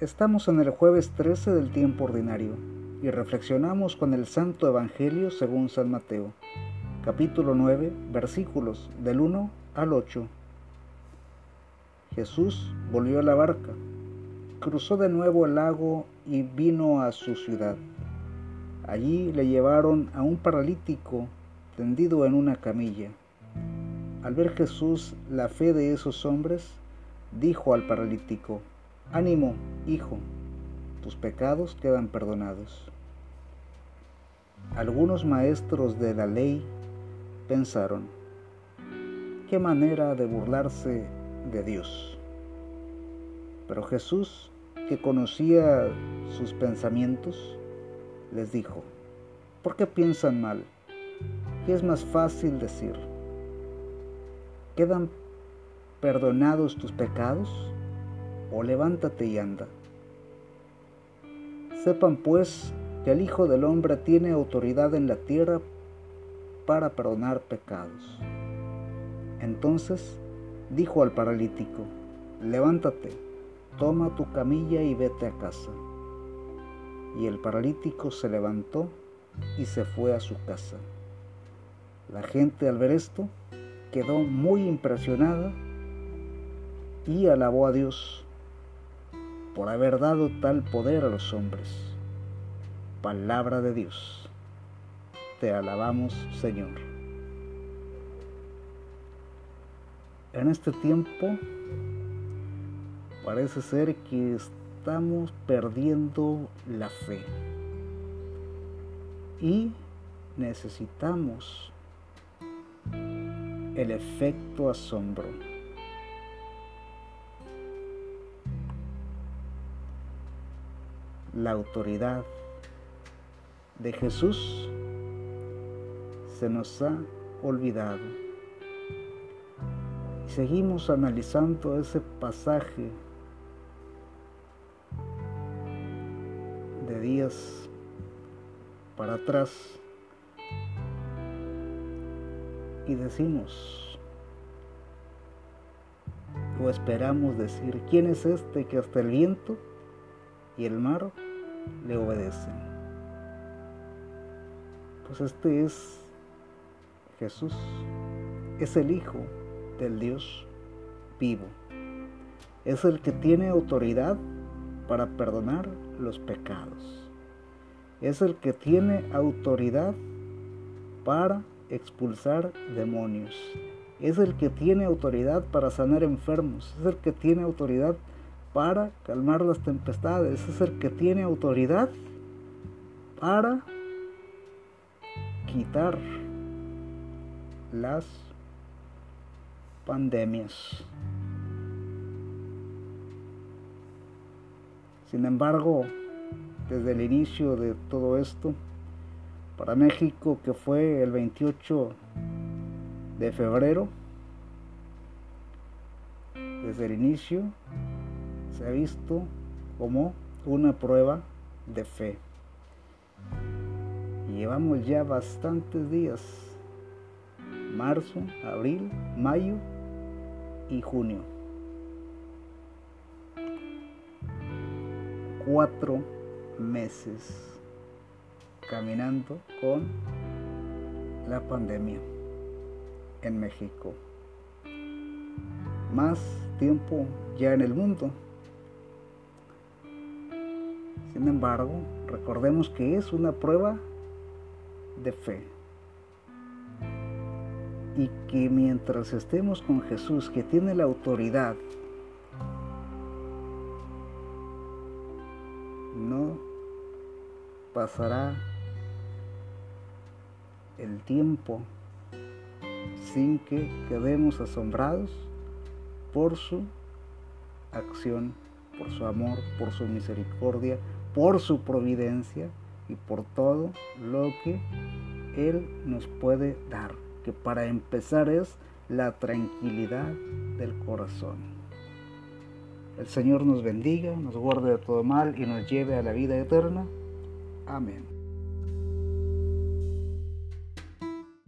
Estamos en el jueves 13 del tiempo ordinario y reflexionamos con el Santo Evangelio según San Mateo, capítulo 9, versículos del 1 al 8. Jesús volvió a la barca, cruzó de nuevo el lago y vino a su ciudad. Allí le llevaron a un paralítico tendido en una camilla. Al ver Jesús la fe de esos hombres, dijo al paralítico, Ánimo, hijo, tus pecados quedan perdonados. Algunos maestros de la ley pensaron, qué manera de burlarse de Dios. Pero Jesús, que conocía sus pensamientos, les dijo, ¿por qué piensan mal? ¿Qué es más fácil decir? ¿Quedan perdonados tus pecados? ¿O levántate y anda? Sepan pues que el Hijo del Hombre tiene autoridad en la tierra para perdonar pecados. Entonces dijo al paralítico, levántate, toma tu camilla y vete a casa. Y el paralítico se levantó y se fue a su casa. La gente al ver esto quedó muy impresionada y alabó a Dios por haber dado tal poder a los hombres. Palabra de Dios. Te alabamos, Señor. En este tiempo parece ser que estamos perdiendo la fe y necesitamos el efecto asombro. La autoridad de Jesús se nos ha olvidado. seguimos analizando ese pasaje de días para atrás y decimos o esperamos decir, ¿quién es este que hasta el viento y el mar le obedecen? Pues este es Jesús, es el Hijo del Dios vivo, es el que tiene autoridad para perdonar los pecados, es el que tiene autoridad para expulsar demonios. Es el que tiene autoridad para sanar enfermos. Es el que tiene autoridad para calmar las tempestades. Es el que tiene autoridad para quitar las pandemias. Sin embargo, desde el inicio de todo esto, para México, que fue el 28 de febrero. Desde el inicio se ha visto como una prueba de fe. Llevamos ya bastantes días, marzo, abril, mayo y junio. Cuatro meses caminando con la pandemia en México. Más tiempo ya en el mundo. Sin embargo, recordemos que es una prueba de fe. Y que mientras estemos con Jesús, que tiene la autoridad, no pasará el tiempo sin que quedemos asombrados por su acción, por su amor, por su misericordia, por su providencia y por todo lo que Él nos puede dar, que para empezar es la tranquilidad del corazón. El Señor nos bendiga, nos guarde de todo mal y nos lleve a la vida eterna. Amén.